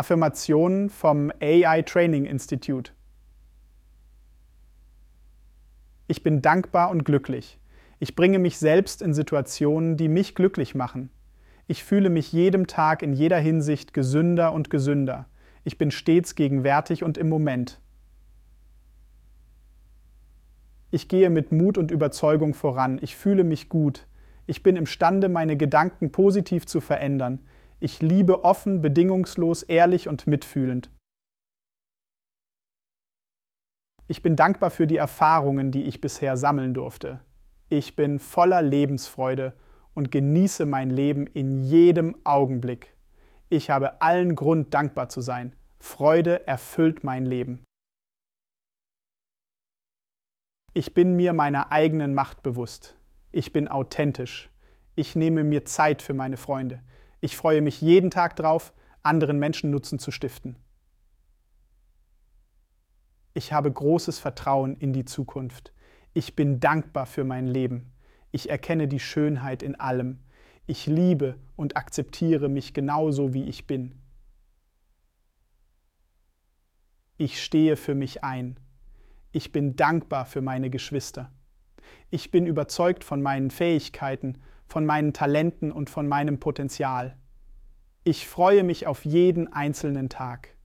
Affirmationen vom AI Training Institute. Ich bin dankbar und glücklich. Ich bringe mich selbst in Situationen, die mich glücklich machen. Ich fühle mich jedem Tag in jeder Hinsicht gesünder und gesünder. Ich bin stets gegenwärtig und im Moment. Ich gehe mit Mut und Überzeugung voran. Ich fühle mich gut. Ich bin imstande, meine Gedanken positiv zu verändern. Ich liebe offen, bedingungslos, ehrlich und mitfühlend. Ich bin dankbar für die Erfahrungen, die ich bisher sammeln durfte. Ich bin voller Lebensfreude und genieße mein Leben in jedem Augenblick. Ich habe allen Grund, dankbar zu sein. Freude erfüllt mein Leben. Ich bin mir meiner eigenen Macht bewusst. Ich bin authentisch. Ich nehme mir Zeit für meine Freunde. Ich freue mich jeden Tag drauf, anderen Menschen Nutzen zu stiften. Ich habe großes Vertrauen in die Zukunft. Ich bin dankbar für mein Leben. Ich erkenne die Schönheit in allem. Ich liebe und akzeptiere mich genauso, wie ich bin. Ich stehe für mich ein. Ich bin dankbar für meine Geschwister. Ich bin überzeugt von meinen Fähigkeiten, von meinen Talenten und von meinem Potenzial. Ich freue mich auf jeden einzelnen Tag.